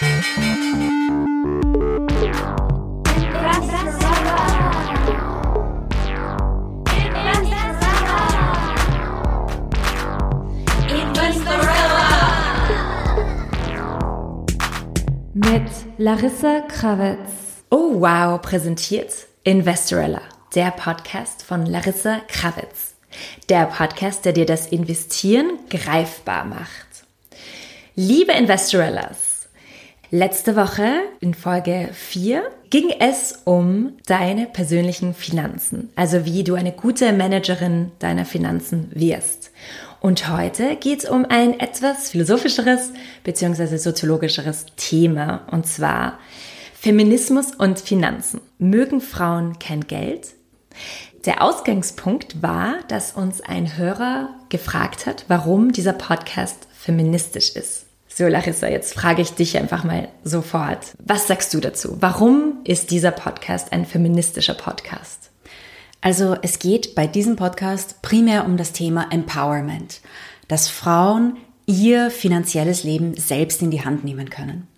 Mit Larissa Krawitz. Oh wow, präsentiert Investorella, der Podcast von Larissa Krawitz. Der Podcast, der dir das Investieren greifbar macht. Liebe Investorellas, letzte Woche in Folge 4 ging es um deine persönlichen Finanzen, also wie du eine gute Managerin deiner Finanzen wirst. Und heute geht es um ein etwas philosophischeres bzw. soziologischeres Thema, und zwar Feminismus und Finanzen. Mögen Frauen kein Geld? Der Ausgangspunkt war, dass uns ein Hörer gefragt hat, warum dieser Podcast feministisch ist. So, Larissa, jetzt frage ich dich einfach mal sofort. Was sagst du dazu? Warum ist dieser Podcast ein feministischer Podcast? Also es geht bei diesem Podcast primär um das Thema Empowerment, dass Frauen ihr finanzielles Leben selbst in die Hand nehmen können.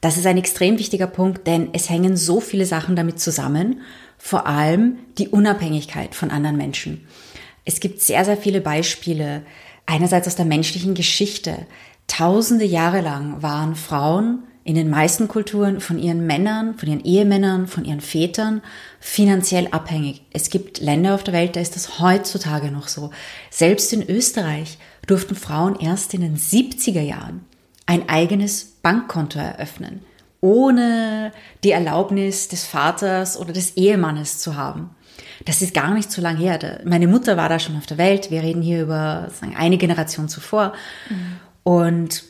Das ist ein extrem wichtiger Punkt, denn es hängen so viele Sachen damit zusammen, vor allem die Unabhängigkeit von anderen Menschen. Es gibt sehr, sehr viele Beispiele, einerseits aus der menschlichen Geschichte. Tausende Jahre lang waren Frauen in den meisten Kulturen von ihren Männern, von ihren Ehemännern, von ihren Vätern finanziell abhängig. Es gibt Länder auf der Welt, da ist das heutzutage noch so. Selbst in Österreich durften Frauen erst in den 70er Jahren ein eigenes Bankkonto eröffnen, ohne die Erlaubnis des Vaters oder des Ehemannes zu haben. Das ist gar nicht so lange her. Meine Mutter war da schon auf der Welt. Wir reden hier über sagen, eine Generation zuvor. Mhm. Und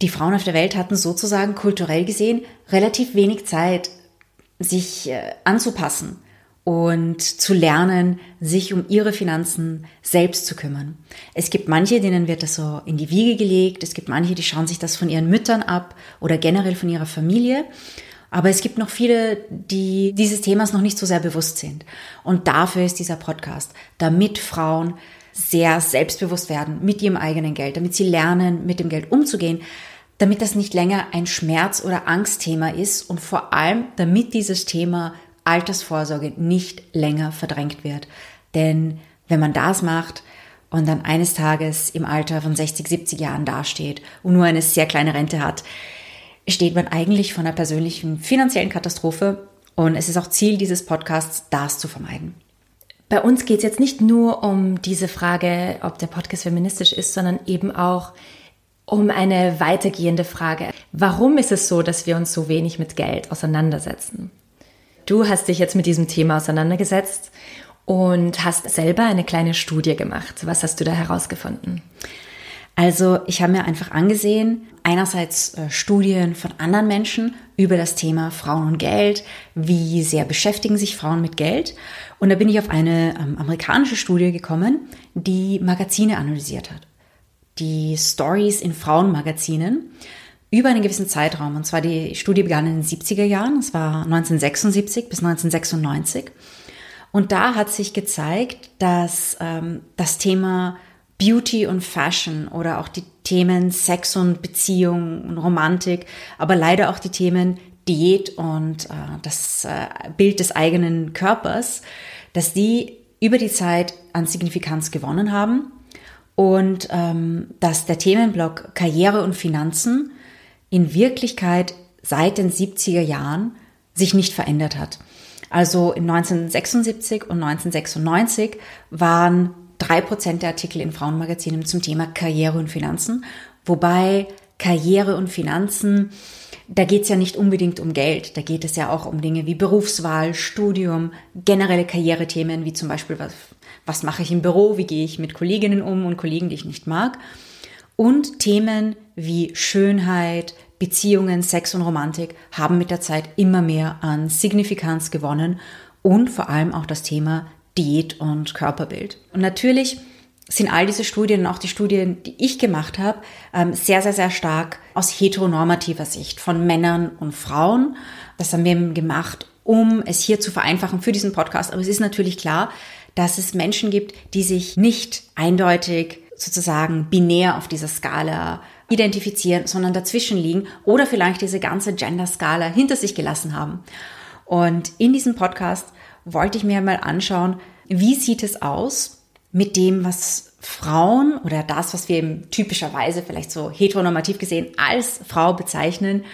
die Frauen auf der Welt hatten sozusagen kulturell gesehen relativ wenig Zeit, sich äh, anzupassen und zu lernen, sich um ihre Finanzen selbst zu kümmern. Es gibt manche, denen wird das so in die Wiege gelegt. Es gibt manche, die schauen sich das von ihren Müttern ab oder generell von ihrer Familie. Aber es gibt noch viele, die dieses Themas noch nicht so sehr bewusst sind. Und dafür ist dieser Podcast, damit Frauen sehr selbstbewusst werden mit ihrem eigenen Geld, damit sie lernen, mit dem Geld umzugehen, damit das nicht länger ein Schmerz- oder Angstthema ist und vor allem, damit dieses Thema Altersvorsorge nicht länger verdrängt wird. Denn wenn man das macht und dann eines Tages im Alter von 60, 70 Jahren dasteht und nur eine sehr kleine Rente hat, steht man eigentlich vor einer persönlichen finanziellen Katastrophe und es ist auch Ziel dieses Podcasts, das zu vermeiden. Bei uns geht es jetzt nicht nur um diese Frage, ob der Podcast feministisch ist, sondern eben auch um eine weitergehende Frage. Warum ist es so, dass wir uns so wenig mit Geld auseinandersetzen? Du hast dich jetzt mit diesem Thema auseinandergesetzt und hast selber eine kleine Studie gemacht. Was hast du da herausgefunden? Also ich habe mir einfach angesehen, einerseits äh, Studien von anderen Menschen über das Thema Frauen und Geld, wie sehr beschäftigen sich Frauen mit Geld. Und da bin ich auf eine ähm, amerikanische Studie gekommen, die Magazine analysiert hat. Die Stories in Frauenmagazinen über einen gewissen Zeitraum. Und zwar die Studie begann in den 70er Jahren, es war 1976 bis 1996. Und da hat sich gezeigt, dass ähm, das Thema Beauty und Fashion oder auch die Themen Sex und Beziehung und Romantik, aber leider auch die Themen Diät und äh, das äh, Bild des eigenen Körpers, dass die über die Zeit an Signifikanz gewonnen haben und ähm, dass der Themenblock Karriere und Finanzen in Wirklichkeit seit den 70er Jahren sich nicht verändert hat. Also in 1976 und 1996 waren drei Prozent der Artikel in Frauenmagazinen zum Thema Karriere und Finanzen, wobei Karriere und Finanzen, da geht es ja nicht unbedingt um Geld, da geht es ja auch um Dinge wie Berufswahl, Studium, generelle Karrierethemen wie zum Beispiel, was, was mache ich im Büro, wie gehe ich mit Kolleginnen um und Kollegen, die ich nicht mag. Und Themen wie Schönheit, Beziehungen, Sex und Romantik haben mit der Zeit immer mehr an Signifikanz gewonnen. Und vor allem auch das Thema Diät und Körperbild. Und natürlich sind all diese Studien und auch die Studien, die ich gemacht habe, ähm, sehr, sehr, sehr stark aus heteronormativer Sicht von Männern und Frauen. Das haben wir gemacht, um es hier zu vereinfachen für diesen Podcast. Aber es ist natürlich klar, dass es Menschen gibt, die sich nicht eindeutig sozusagen binär auf dieser Skala identifizieren, sondern dazwischen liegen oder vielleicht diese ganze Gender-Skala hinter sich gelassen haben. Und in diesem Podcast wollte ich mir mal anschauen, wie sieht es aus mit dem, was Frauen oder das, was wir eben typischerweise vielleicht so heteronormativ gesehen als Frau bezeichnen,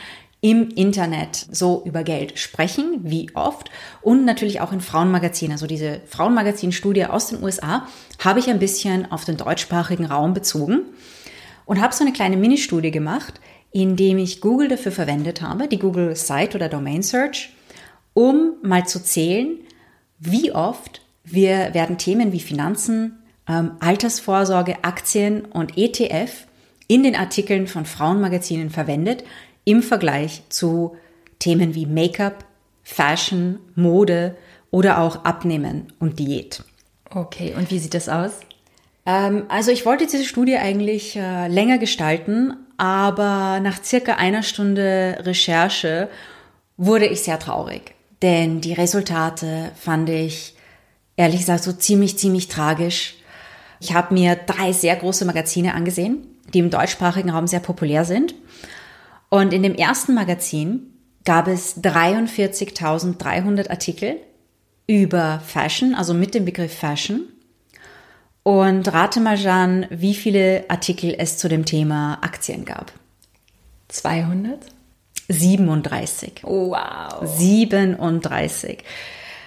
im Internet so über Geld sprechen, wie oft und natürlich auch in Frauenmagazinen. Also diese Frauenmagazin-Studie aus den USA habe ich ein bisschen auf den deutschsprachigen Raum bezogen und habe so eine kleine Mini-Studie gemacht, indem ich Google dafür verwendet habe, die Google Site oder Domain Search, um mal zu zählen, wie oft wir werden Themen wie Finanzen, ähm, Altersvorsorge, Aktien und ETF in den Artikeln von Frauenmagazinen verwendet im Vergleich zu Themen wie Make-up, Fashion, Mode oder auch Abnehmen und Diät. Okay, und wie sieht das aus? Ähm, also ich wollte diese Studie eigentlich äh, länger gestalten, aber nach circa einer Stunde Recherche wurde ich sehr traurig, denn die Resultate fand ich ehrlich gesagt so ziemlich, ziemlich tragisch. Ich habe mir drei sehr große Magazine angesehen, die im deutschsprachigen Raum sehr populär sind. Und in dem ersten Magazin gab es 43.300 Artikel über Fashion, also mit dem Begriff Fashion. Und rate mal, Jean, wie viele Artikel es zu dem Thema Aktien gab. 200? 37. Oh, wow. 37.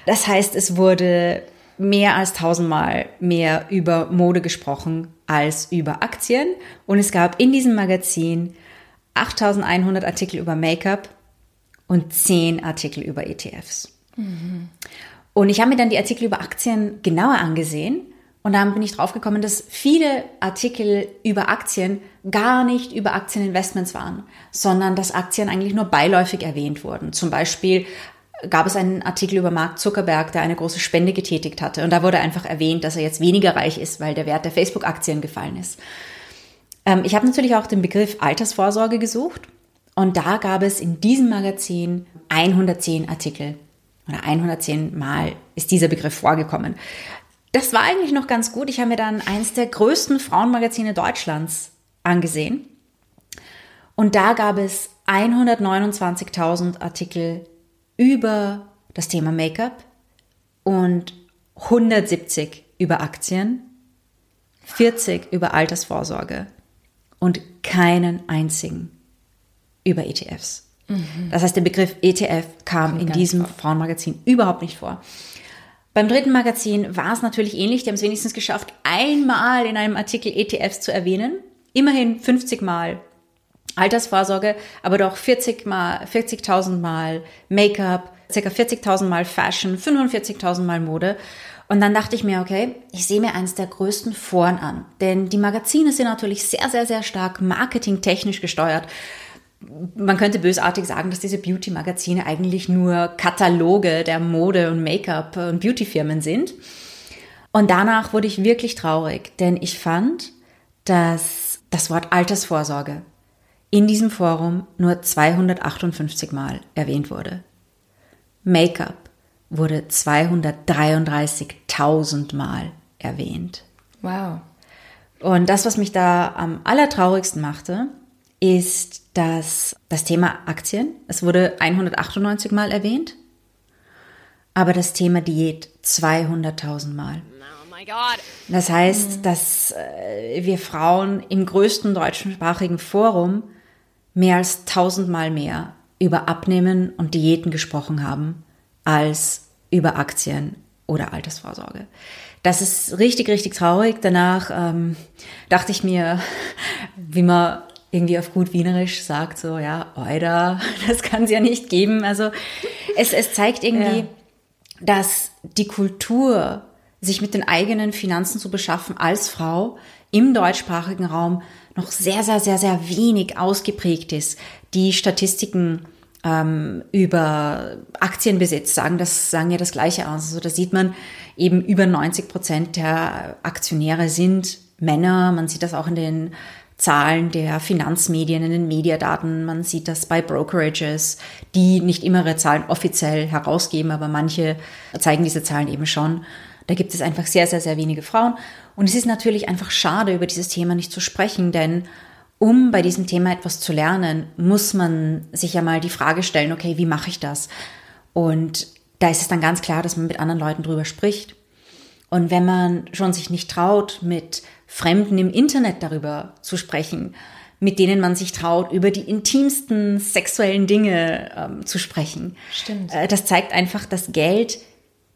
Das heißt, es wurde mehr als tausendmal mehr über Mode gesprochen als über Aktien. Und es gab in diesem Magazin 8100 Artikel über Make-up und 10 Artikel über ETFs. Mhm. Und ich habe mir dann die Artikel über Aktien genauer angesehen und dann bin ich draufgekommen, dass viele Artikel über Aktien gar nicht über Aktieninvestments waren, sondern dass Aktien eigentlich nur beiläufig erwähnt wurden. Zum Beispiel gab es einen Artikel über Mark Zuckerberg, der eine große Spende getätigt hatte. Und da wurde einfach erwähnt, dass er jetzt weniger reich ist, weil der Wert der Facebook-Aktien gefallen ist. Ähm, ich habe natürlich auch den Begriff Altersvorsorge gesucht und da gab es in diesem Magazin 110 Artikel oder 110 Mal ist dieser Begriff vorgekommen. Das war eigentlich noch ganz gut. Ich habe mir dann eins der größten Frauenmagazine Deutschlands angesehen und da gab es 129.000 Artikel über das Thema Make-up und 170 über Aktien, 40 über Altersvorsorge und keinen einzigen über ETFs. Mhm. Das heißt, der Begriff ETF kam in diesem vor. Frauenmagazin überhaupt nicht vor. Beim dritten Magazin war es natürlich ähnlich. Die haben es wenigstens geschafft, einmal in einem Artikel ETFs zu erwähnen. Immerhin 50 Mal Altersvorsorge, aber doch 40 mal, 40.000 Mal Make-up, ca. 40.000 Mal Fashion, 45.000 Mal Mode. Und dann dachte ich mir, okay, ich sehe mir eines der größten Foren an. Denn die Magazine sind natürlich sehr, sehr, sehr stark marketingtechnisch gesteuert. Man könnte bösartig sagen, dass diese Beauty-Magazine eigentlich nur Kataloge der Mode- und Make-up- und Beauty-Firmen sind. Und danach wurde ich wirklich traurig, denn ich fand, dass das Wort Altersvorsorge in diesem Forum nur 258 Mal erwähnt wurde. Make-up wurde 233.000 Mal erwähnt. Wow. Und das, was mich da am allertraurigsten machte, ist, dass das Thema Aktien, es wurde 198 Mal erwähnt, aber das Thema Diät 200.000 Mal. Oh das heißt, dass äh, wir Frauen im größten deutschsprachigen Forum mehr als 1000 Mal mehr über Abnehmen und Diäten gesprochen haben als über Aktien oder Altersvorsorge. Das ist richtig, richtig traurig. Danach ähm, dachte ich mir, wie man irgendwie auf gut Wienerisch sagt, so, ja, Oida, das kann es ja nicht geben. Also es, es zeigt irgendwie, ja. dass die Kultur, sich mit den eigenen Finanzen zu beschaffen als Frau im deutschsprachigen Raum noch sehr, sehr, sehr, sehr wenig ausgeprägt ist. Die Statistiken ähm, über Aktienbesitz sagen das sagen ja das Gleiche aus. Also da sieht man eben über 90 Prozent der Aktionäre sind Männer. Man sieht das auch in den Zahlen der Finanzmedien, in den Mediadaten. Man sieht das bei Brokerages, die nicht immer ihre Zahlen offiziell herausgeben, aber manche zeigen diese Zahlen eben schon. Da gibt es einfach sehr, sehr, sehr wenige Frauen. Und es ist natürlich einfach schade, über dieses Thema nicht zu sprechen, denn um bei diesem Thema etwas zu lernen, muss man sich ja mal die Frage stellen, okay, wie mache ich das? Und da ist es dann ganz klar, dass man mit anderen Leuten drüber spricht. Und wenn man schon sich nicht traut, mit Fremden im Internet darüber zu sprechen, mit denen man sich traut, über die intimsten sexuellen Dinge ähm, zu sprechen. Stimmt. Äh, das zeigt einfach, dass Geld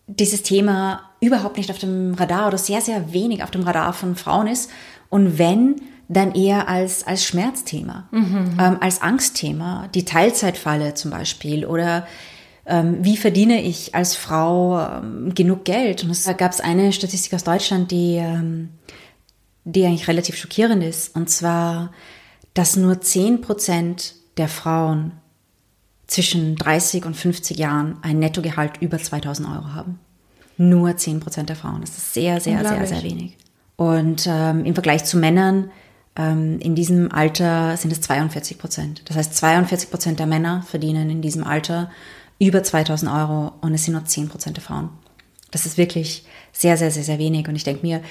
dieses Thema überhaupt nicht auf dem Radar oder sehr, sehr wenig auf dem Radar von Frauen ist. Und wenn, dann eher als, als Schmerzthema, mhm. ähm, als Angstthema. Die Teilzeitfalle zum Beispiel oder ähm, wie verdiene ich als Frau ähm, genug Geld? Und da gab es eine Statistik aus Deutschland, die, ähm, die eigentlich relativ schockierend ist. Und zwar, dass nur 10 Prozent der Frauen zwischen 30 und 50 Jahren ein Nettogehalt über 2000 Euro haben. Nur 10 Prozent der Frauen. Das ist sehr, sehr, sehr, sehr wenig. Und ähm, im Vergleich zu Männern ähm, in diesem Alter sind es 42 Prozent. Das heißt, 42 Prozent der Männer verdienen in diesem Alter über 2000 Euro und es sind nur 10 Prozent der Frauen. Das ist wirklich sehr, sehr, sehr, sehr wenig. Und ich denke mir,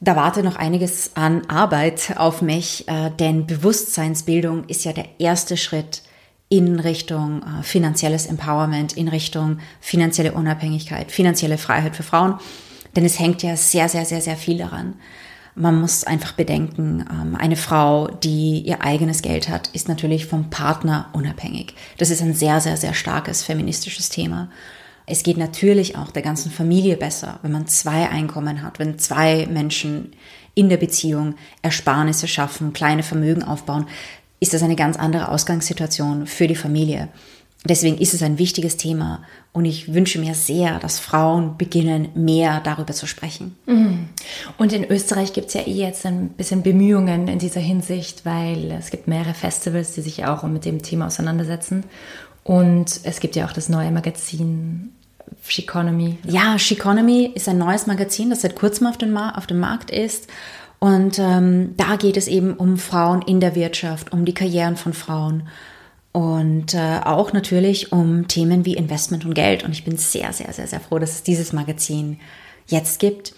da wartet noch einiges an Arbeit auf mich, äh, denn Bewusstseinsbildung ist ja der erste Schritt in Richtung äh, finanzielles Empowerment, in Richtung finanzielle Unabhängigkeit, finanzielle Freiheit für Frauen. Denn es hängt ja sehr, sehr, sehr, sehr viel daran. Man muss einfach bedenken, ähm, eine Frau, die ihr eigenes Geld hat, ist natürlich vom Partner unabhängig. Das ist ein sehr, sehr, sehr starkes feministisches Thema. Es geht natürlich auch der ganzen Familie besser, wenn man zwei Einkommen hat, wenn zwei Menschen in der Beziehung Ersparnisse schaffen, kleine Vermögen aufbauen, ist das eine ganz andere Ausgangssituation für die Familie. Deswegen ist es ein wichtiges Thema und ich wünsche mir sehr, dass Frauen beginnen, mehr darüber zu sprechen. Mhm. Und in Österreich gibt es ja eh jetzt ein bisschen Bemühungen in dieser Hinsicht, weil es gibt mehrere Festivals, die sich auch mit dem Thema auseinandersetzen. Und es gibt ja auch das neue Magazin Sheconomy. Ja, Sheconomy ist ein neues Magazin, das seit kurzem auf, den auf dem Markt ist. Und ähm, da geht es eben um Frauen in der Wirtschaft, um die Karrieren von Frauen und äh, auch natürlich um Themen wie Investment und Geld. Und ich bin sehr, sehr, sehr, sehr froh, dass es dieses Magazin jetzt gibt.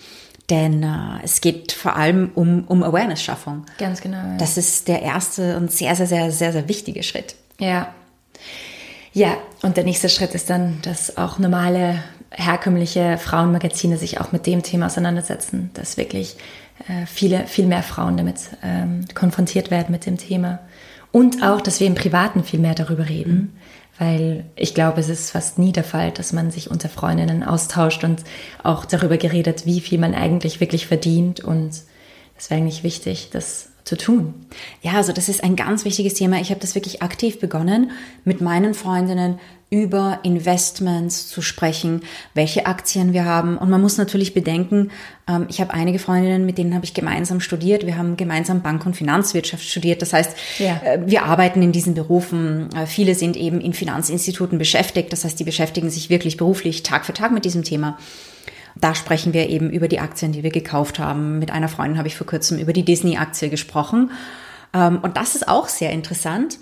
Denn äh, es geht vor allem um, um Awareness-Schaffung. Ganz genau. Ja. Das ist der erste und sehr, sehr, sehr, sehr, sehr wichtige Schritt. Ja. Ja, und der nächste Schritt ist dann, dass auch normale, herkömmliche Frauenmagazine sich auch mit dem Thema auseinandersetzen, dass wirklich äh, viele, viel mehr Frauen damit ähm, konfrontiert werden mit dem Thema. Und auch, dass wir im Privaten viel mehr darüber reden. Mhm. Weil ich glaube, es ist fast nie der Fall, dass man sich unter Freundinnen austauscht und auch darüber geredet, wie viel man eigentlich wirklich verdient. Und es wäre eigentlich wichtig, das zu tun. Ja, also das ist ein ganz wichtiges Thema. Ich habe das wirklich aktiv begonnen, mit meinen Freundinnen über Investments zu sprechen, welche Aktien wir haben. Und man muss natürlich bedenken, ähm, ich habe einige Freundinnen, mit denen habe ich gemeinsam studiert. Wir haben gemeinsam Bank- und Finanzwirtschaft studiert. Das heißt, ja. Äh, wir arbeiten in diesen Berufen. Äh, viele sind eben in Finanzinstituten beschäftigt. Das heißt, die beschäftigen sich wirklich beruflich Tag für Tag mit diesem Thema. Da sprechen wir eben über die Aktien, die wir gekauft haben. Mit einer Freundin habe ich vor kurzem über die Disney-Aktie gesprochen. Ähm, und das ist auch sehr interessant,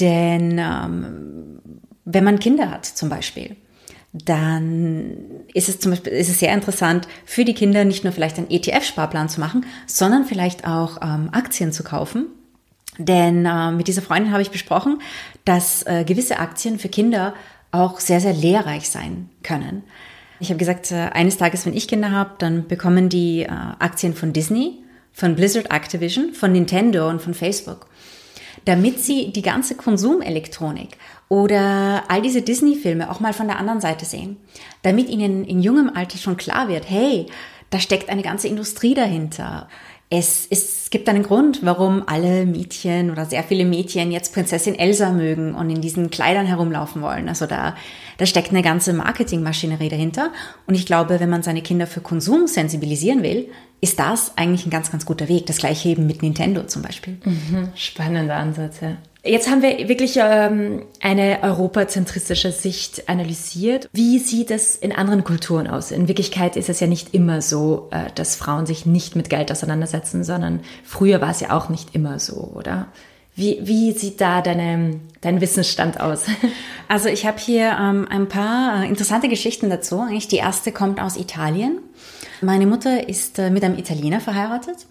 denn ähm, wenn man Kinder hat zum Beispiel, dann ist es zum Beispiel ist es sehr interessant für die Kinder nicht nur vielleicht einen ETF-Sparplan zu machen, sondern vielleicht auch ähm, Aktien zu kaufen. Denn äh, mit dieser Freundin habe ich besprochen, dass äh, gewisse Aktien für Kinder auch sehr, sehr lehrreich sein können. Ich habe gesagt, äh, eines Tages, wenn ich Kinder habe, dann bekommen die äh, Aktien von Disney, von Blizzard Activision, von Nintendo und von Facebook, damit sie die ganze Konsumelektronik oder all diese Disney-Filme auch mal von der anderen Seite sehen, damit ihnen in jungem Alter schon klar wird, hey, da steckt eine ganze Industrie dahinter. Es, es gibt einen Grund, warum alle Mädchen oder sehr viele Mädchen jetzt Prinzessin Elsa mögen und in diesen Kleidern herumlaufen wollen. Also da, da steckt eine ganze Marketingmaschinerie dahinter. Und ich glaube, wenn man seine Kinder für Konsum sensibilisieren will, ist das eigentlich ein ganz, ganz guter Weg. Das gleiche eben mit Nintendo zum Beispiel. Mhm, spannender Ansatz, ja. Jetzt haben wir wirklich ähm, eine europazentristische Sicht analysiert. Wie sieht es in anderen Kulturen aus? In Wirklichkeit ist es ja nicht immer so, äh, dass Frauen sich nicht mit Geld auseinandersetzen, sondern früher war es ja auch nicht immer so, oder? Wie, wie sieht da deine, dein Wissensstand aus? Also ich habe hier ähm, ein paar äh, interessante Geschichten dazu. Eigentlich die erste kommt aus Italien. Meine Mutter ist äh, mit einem Italiener verheiratet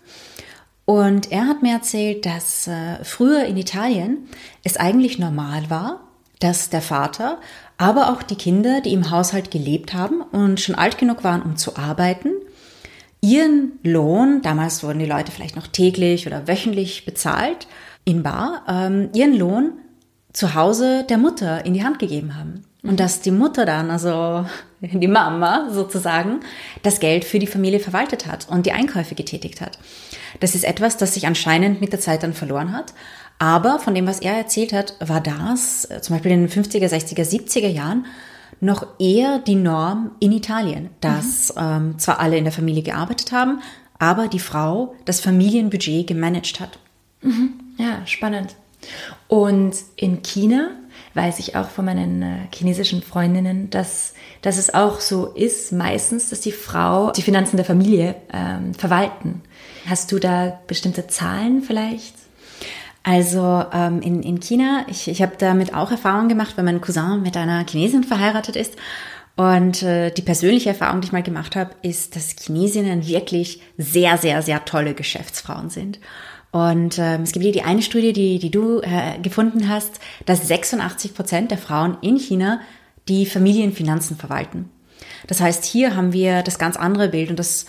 und er hat mir erzählt, dass äh, früher in Italien es eigentlich normal war, dass der Vater, aber auch die Kinder, die im Haushalt gelebt haben und schon alt genug waren, um zu arbeiten, ihren Lohn, damals wurden die Leute vielleicht noch täglich oder wöchentlich bezahlt, in Bar, ähm, ihren Lohn zu Hause der Mutter in die Hand gegeben haben. Und dass die Mutter dann, also die Mama sozusagen, das Geld für die Familie verwaltet hat und die Einkäufe getätigt hat. Das ist etwas, das sich anscheinend mit der Zeit dann verloren hat. Aber von dem, was er erzählt hat, war das äh, zum Beispiel in den 50er, 60er, 70er Jahren noch eher die Norm in Italien, dass mhm. ähm, zwar alle in der Familie gearbeitet haben, aber die Frau das Familienbudget gemanagt hat. Mhm. Ja, spannend. Und in China weiß ich auch von meinen äh, chinesischen Freundinnen, dass, dass es auch so ist, meistens, dass die Frau die Finanzen der Familie ähm, verwalten. Hast du da bestimmte Zahlen vielleicht? Also ähm, in, in China, ich, ich habe damit auch Erfahrungen gemacht, weil mein Cousin mit einer Chinesin verheiratet ist. Und äh, die persönliche Erfahrung, die ich mal gemacht habe, ist, dass Chinesinnen wirklich sehr, sehr, sehr tolle Geschäftsfrauen sind. Und ähm, es gibt hier die eine Studie, die, die du äh, gefunden hast, dass 86 Prozent der Frauen in China die Familienfinanzen verwalten. Das heißt, hier haben wir das ganz andere Bild und das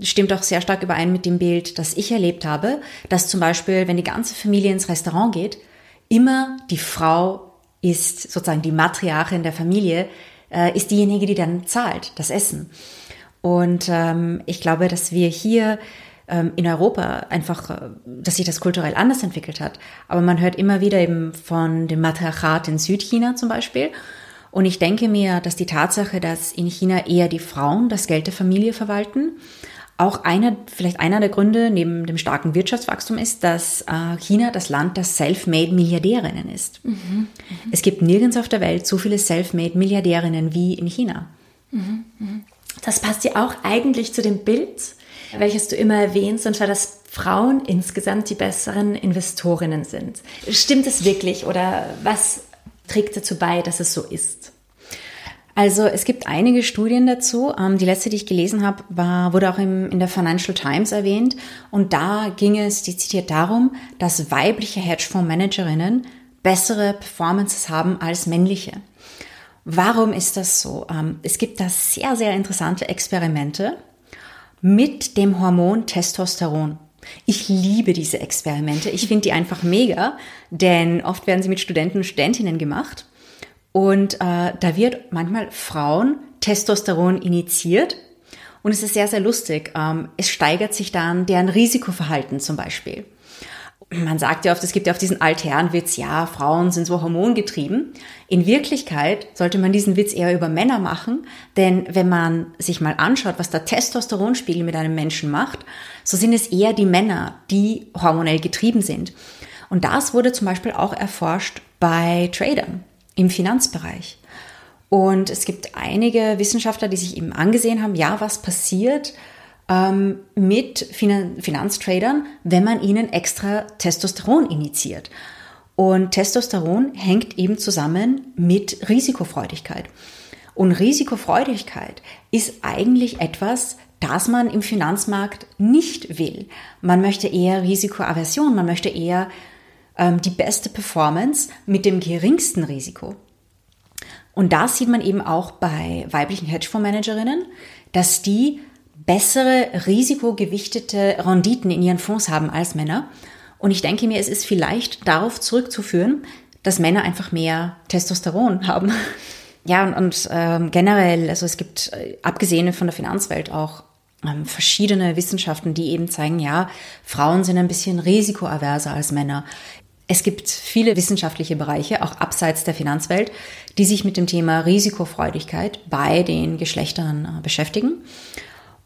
stimmt auch sehr stark überein mit dem Bild, das ich erlebt habe, dass zum Beispiel, wenn die ganze Familie ins Restaurant geht, immer die Frau ist sozusagen die Matriarchin der Familie, äh, ist diejenige, die dann zahlt, das Essen. Und ähm, ich glaube, dass wir hier ähm, in Europa einfach, äh, dass sich das kulturell anders entwickelt hat. Aber man hört immer wieder eben von dem Matriarchat in Südchina zum Beispiel. Und ich denke mir, dass die Tatsache, dass in China eher die Frauen das Geld der Familie verwalten, auch einer, vielleicht einer der Gründe neben dem starken Wirtschaftswachstum ist, dass äh, China das Land der self-made Milliardärinnen ist. Mhm, mhm. Es gibt nirgends auf der Welt so viele self-made Milliardärinnen wie in China. Mhm, mhm. das passt ja auch eigentlich zu dem Bild, welches du immer erwähnst, und zwar, dass Frauen insgesamt die besseren Investorinnen sind. Stimmt es wirklich oder was trägt dazu bei, dass es so ist? Also es gibt einige Studien dazu. Ähm, die letzte, die ich gelesen habe, war, wurde auch im, in der Financial Times erwähnt. Und da ging es dezidiert darum, dass weibliche Hedgefondsmanagerinnen bessere Performances haben als männliche. Warum ist das so? Ähm, es gibt da sehr, sehr interessante Experimente mit dem Hormon Testosteron. Ich liebe diese Experimente. Ich finde die einfach mega, denn oft werden sie mit Studenten und Studentinnen gemacht. Und äh, da wird manchmal Frauen Testosteron initiiert. Und es ist sehr, sehr lustig. Ähm, es steigert sich dann deren Risikoverhalten zum Beispiel man sagt ja oft, es gibt ja auch diesen Altherrenwitz, ja, Frauen sind so hormongetrieben. In Wirklichkeit sollte man diesen Witz eher über Männer machen, denn wenn man sich mal anschaut, was der Testosteronspiegel mit einem Menschen macht, so sind es eher die Männer, die hormonell getrieben sind. Und das wurde zum Beispiel auch erforscht bei Tradern im Finanzbereich. Und es gibt einige Wissenschaftler, die sich eben angesehen haben, ja, was passiert, ähm, mit Finan Finanztradern, wenn man ihnen extra Testosteron initiiert. Und Testosteron hängt eben zusammen mit Risikofreudigkeit. Und Risikofreudigkeit ist eigentlich etwas, das man im Finanzmarkt nicht will. Man möchte eher Risikoaversion, man möchte eher ähm, die beste Performance mit dem geringsten Risiko. Und da sieht man eben auch bei weiblichen Hedgefondsmanagerinnen, dass die bessere risikogewichtete Renditen in ihren Fonds haben als Männer. Und ich denke mir, es ist vielleicht darauf zurückzuführen, dass Männer einfach mehr Testosteron haben. Ja, und, und ähm, generell, also es gibt, äh, abgesehen von der Finanzwelt, auch ähm, verschiedene Wissenschaften, die eben zeigen, ja, Frauen sind ein bisschen risikoaverser als Männer. Es gibt viele wissenschaftliche Bereiche, auch abseits der Finanzwelt, die sich mit dem Thema Risikofreudigkeit bei den Geschlechtern äh, beschäftigen.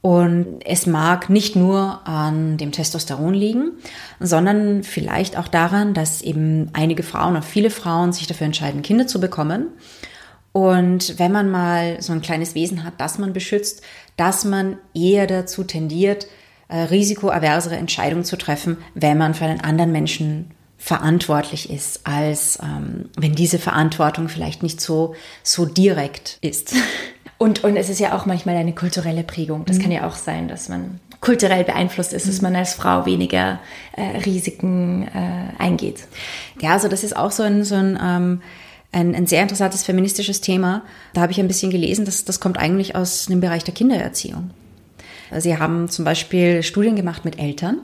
Und es mag nicht nur an dem Testosteron liegen, sondern vielleicht auch daran, dass eben einige Frauen, auch viele Frauen sich dafür entscheiden, Kinder zu bekommen. Und wenn man mal so ein kleines Wesen hat, das man beschützt, dass man eher dazu tendiert, äh, risikoaversere Entscheidungen zu treffen, wenn man für einen anderen Menschen verantwortlich ist, als ähm, wenn diese Verantwortung vielleicht nicht so, so direkt ist. Und, und es ist ja auch manchmal eine kulturelle Prägung. Das mhm. kann ja auch sein, dass man kulturell beeinflusst ist, dass man als Frau weniger äh, Risiken äh, eingeht. Ja, also das ist auch so ein, so ein, ähm, ein, ein sehr interessantes feministisches Thema. Da habe ich ein bisschen gelesen, dass das kommt eigentlich aus dem Bereich der Kindererziehung. Sie haben zum Beispiel Studien gemacht mit Eltern,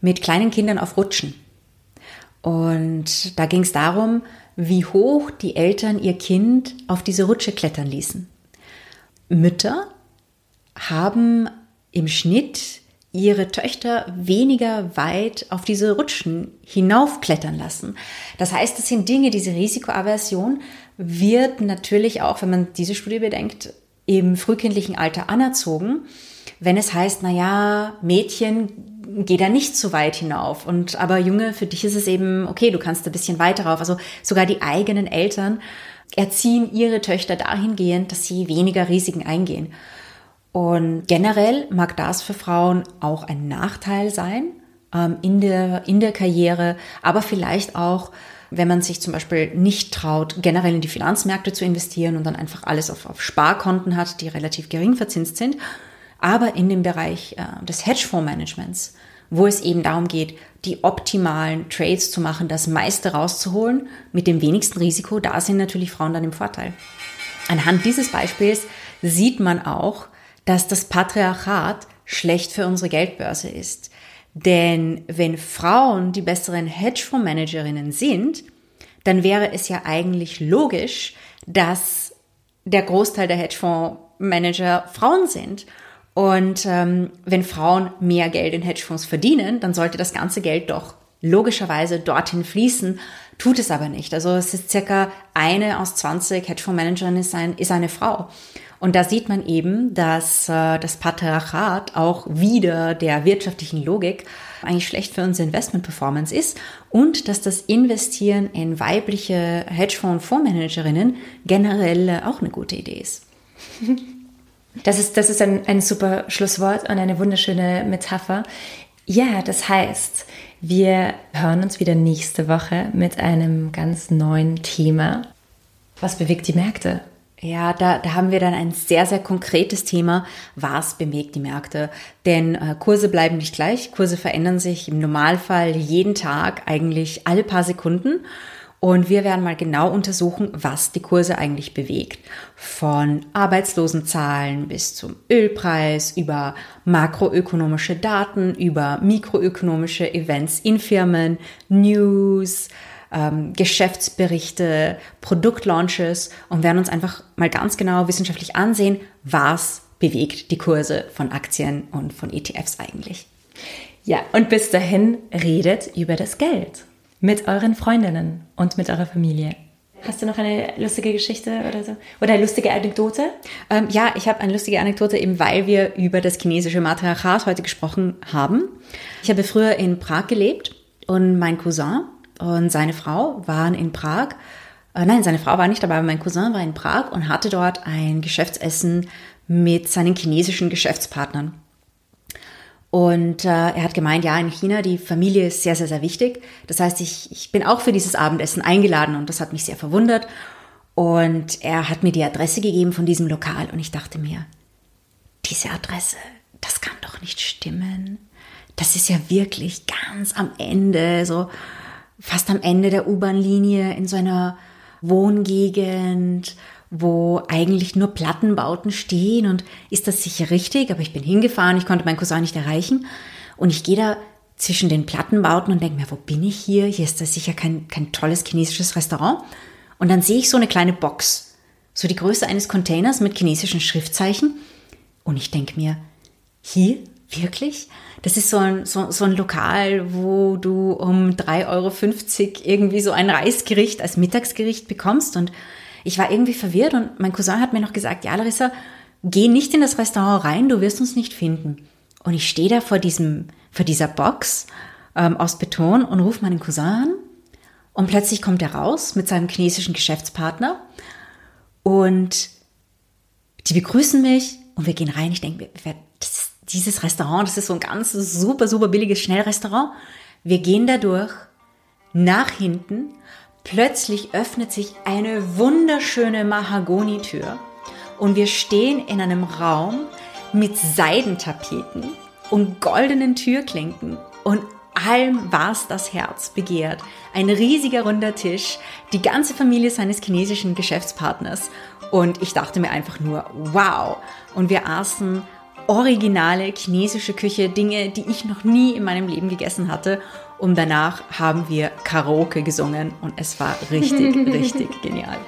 mit kleinen Kindern auf Rutschen. Und da ging es darum, wie hoch die Eltern ihr Kind auf diese Rutsche klettern ließen. Mütter haben im Schnitt ihre Töchter weniger weit auf diese Rutschen hinaufklettern lassen. Das heißt, das sind Dinge, diese Risikoaversion wird natürlich auch, wenn man diese Studie bedenkt, im frühkindlichen Alter anerzogen, wenn es heißt, na ja, Mädchen, geh da nicht so weit hinauf und aber Junge, für dich ist es eben okay, du kannst ein bisschen weiter rauf. Also sogar die eigenen Eltern erziehen ihre Töchter dahingehend, dass sie weniger Risiken eingehen. Und generell mag das für Frauen auch ein Nachteil sein ähm, in, der, in der Karriere, aber vielleicht auch, wenn man sich zum Beispiel nicht traut, generell in die Finanzmärkte zu investieren und dann einfach alles auf, auf Sparkonten hat, die relativ gering verzinst sind, aber in dem Bereich äh, des Hedgefondsmanagements, wo es eben darum geht, die optimalen Trades zu machen, das meiste rauszuholen mit dem wenigsten Risiko, da sind natürlich Frauen dann im Vorteil. Anhand dieses Beispiels sieht man auch, dass das Patriarchat schlecht für unsere Geldbörse ist. Denn wenn Frauen die besseren Hedgefondsmanagerinnen sind, dann wäre es ja eigentlich logisch, dass der Großteil der Hedgefondsmanager Frauen sind. Und ähm, wenn Frauen mehr Geld in Hedgefonds verdienen, dann sollte das ganze Geld doch logischerweise dorthin fließen, tut es aber nicht. Also es ist circa eine aus 20 Hedgefondsmanagern ist, ein, ist eine Frau. Und da sieht man eben, dass äh, das Patriarchat auch wieder der wirtschaftlichen Logik eigentlich schlecht für unsere Investment-Performance ist und dass das Investieren in weibliche Hedgefonds-Fondsmanagerinnen generell auch eine gute Idee ist. Das ist, das ist ein, ein super Schlusswort und eine wunderschöne Metapher. Ja, das heißt, wir hören uns wieder nächste Woche mit einem ganz neuen Thema. Was bewegt die Märkte? Ja, da, da haben wir dann ein sehr, sehr konkretes Thema. Was bewegt die Märkte? Denn äh, Kurse bleiben nicht gleich. Kurse verändern sich im Normalfall jeden Tag, eigentlich alle paar Sekunden. Und wir werden mal genau untersuchen, was die Kurse eigentlich bewegt. Von Arbeitslosenzahlen bis zum Ölpreis, über makroökonomische Daten, über mikroökonomische Events in Firmen, News, ähm, Geschäftsberichte, Produktlaunches und werden uns einfach mal ganz genau wissenschaftlich ansehen, was bewegt die Kurse von Aktien und von ETFs eigentlich. Ja, und bis dahin redet über das Geld mit euren Freundinnen und mit eurer Familie. Hast du noch eine lustige Geschichte oder so? Oder eine lustige Anekdote? Ähm, ja, ich habe eine lustige Anekdote, eben weil wir über das chinesische Matriarchat heute gesprochen haben. Ich habe früher in Prag gelebt und mein Cousin und seine Frau waren in Prag. Äh, nein, seine Frau war nicht dabei, aber mein Cousin war in Prag und hatte dort ein Geschäftsessen mit seinen chinesischen Geschäftspartnern. Und äh, er hat gemeint, ja, in China, die Familie ist sehr, sehr, sehr wichtig. Das heißt, ich, ich bin auch für dieses Abendessen eingeladen und das hat mich sehr verwundert. Und er hat mir die Adresse gegeben von diesem Lokal und ich dachte mir, diese Adresse, das kann doch nicht stimmen. Das ist ja wirklich ganz am Ende, so fast am Ende der U-Bahn-Linie in so einer Wohngegend, wo eigentlich nur Plattenbauten stehen und ist das sicher richtig? Aber ich bin hingefahren, ich konnte meinen Cousin nicht erreichen und ich gehe da zwischen den Plattenbauten und denke mir, wo bin ich hier? Hier ist das sicher kein, kein tolles chinesisches Restaurant. Und dann sehe ich so eine kleine Box, so die Größe eines Containers mit chinesischen Schriftzeichen. Und ich denke mir, hier Wirklich? Das ist so ein, so, so ein Lokal, wo du um 3,50 Euro irgendwie so ein Reisgericht als Mittagsgericht bekommst. Und ich war irgendwie verwirrt und mein Cousin hat mir noch gesagt, ja Larissa, geh nicht in das Restaurant rein, du wirst uns nicht finden. Und ich stehe da vor diesem, vor dieser Box ähm, aus Beton und rufe meinen Cousin an. Und plötzlich kommt er raus mit seinem chinesischen Geschäftspartner und die begrüßen mich und wir gehen rein. Ich denke, dieses Restaurant, das ist so ein ganz super, super billiges Schnellrestaurant. Wir gehen da durch. nach hinten. Plötzlich öffnet sich eine wunderschöne Mahagonitür und wir stehen in einem Raum mit Seidentapeten und goldenen Türklinken und allem, was das Herz begehrt. Ein riesiger runder Tisch, die ganze Familie seines chinesischen Geschäftspartners. Und ich dachte mir einfach nur, wow. Und wir aßen originale chinesische Küche, Dinge, die ich noch nie in meinem Leben gegessen hatte. Und danach haben wir Karaoke gesungen und es war richtig, richtig genial.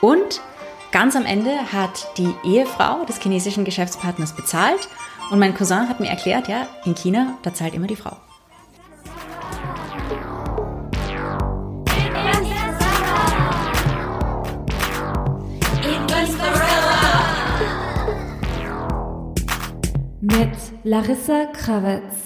Und ganz am Ende hat die Ehefrau des chinesischen Geschäftspartners bezahlt und mein Cousin hat mir erklärt, ja, in China, da zahlt immer die Frau. mit Larissa Krawitz.